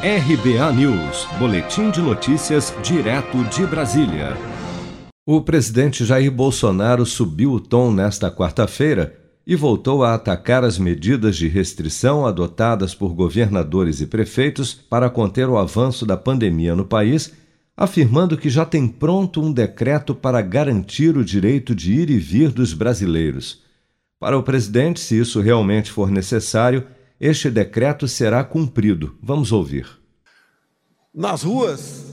RBA News, Boletim de Notícias, direto de Brasília. O presidente Jair Bolsonaro subiu o tom nesta quarta-feira e voltou a atacar as medidas de restrição adotadas por governadores e prefeitos para conter o avanço da pandemia no país, afirmando que já tem pronto um decreto para garantir o direito de ir e vir dos brasileiros. Para o presidente, se isso realmente for necessário, este decreto será cumprido. Vamos ouvir. Nas ruas,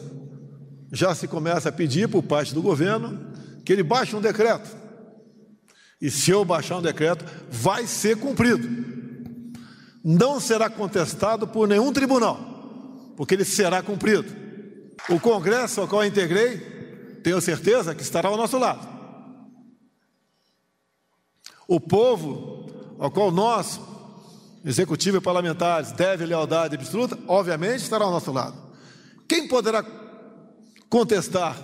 já se começa a pedir por parte do governo que ele baixe um decreto. E se eu baixar um decreto, vai ser cumprido. Não será contestado por nenhum tribunal, porque ele será cumprido. O Congresso ao qual eu integrei, tenho certeza que estará ao nosso lado. O povo ao qual nós executivo e parlamentares devem lealdade absoluta, obviamente estará ao nosso lado. Quem poderá contestar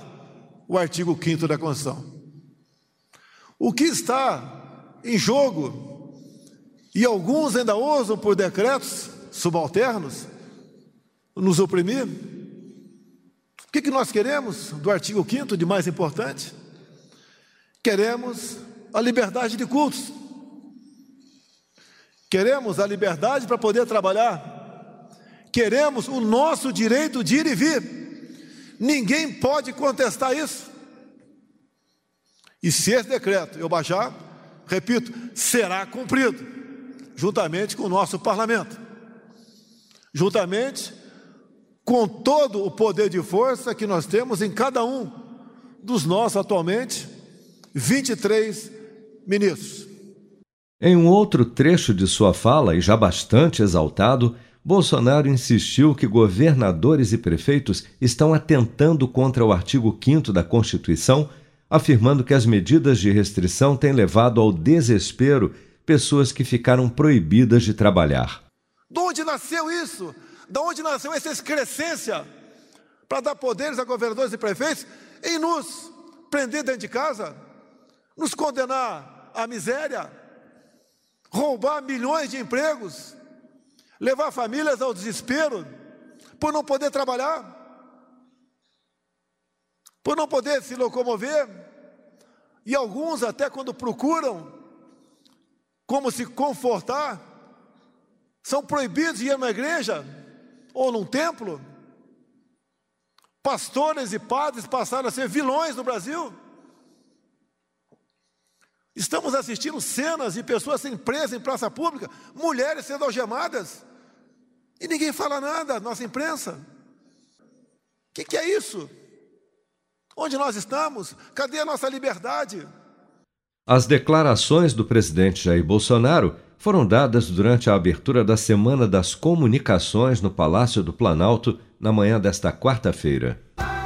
o artigo 5 da Constituição? O que está em jogo, e alguns ainda usam por decretos subalternos, nos oprimir? O que, que nós queremos do artigo 5 de mais importante? Queremos a liberdade de cultos. Queremos a liberdade para poder trabalhar. Queremos o nosso direito de ir e vir. Ninguém pode contestar isso. E se esse decreto eu baixar, repito, será cumprido, juntamente com o nosso parlamento, juntamente com todo o poder de força que nós temos em cada um dos nossos atualmente 23 ministros. Em um outro trecho de sua fala, e já bastante exaltado, Bolsonaro insistiu que governadores e prefeitos estão atentando contra o artigo 5 da Constituição, afirmando que as medidas de restrição têm levado ao desespero pessoas que ficaram proibidas de trabalhar. De onde nasceu isso? De onde nasceu essa excrescência para dar poderes a governadores e prefeitos em nos prender dentro de casa, nos condenar à miséria? Roubar milhões de empregos, levar famílias ao desespero por não poder trabalhar, por não poder se locomover, e alguns até quando procuram como se confortar, são proibidos de ir a uma igreja ou num templo. Pastores e padres passaram a ser vilões no Brasil. Estamos assistindo cenas de pessoas sendo presas em praça pública, mulheres sendo algemadas, e ninguém fala nada, nossa imprensa. O que, que é isso? Onde nós estamos? Cadê a nossa liberdade? As declarações do presidente Jair Bolsonaro foram dadas durante a abertura da Semana das Comunicações no Palácio do Planalto na manhã desta quarta-feira.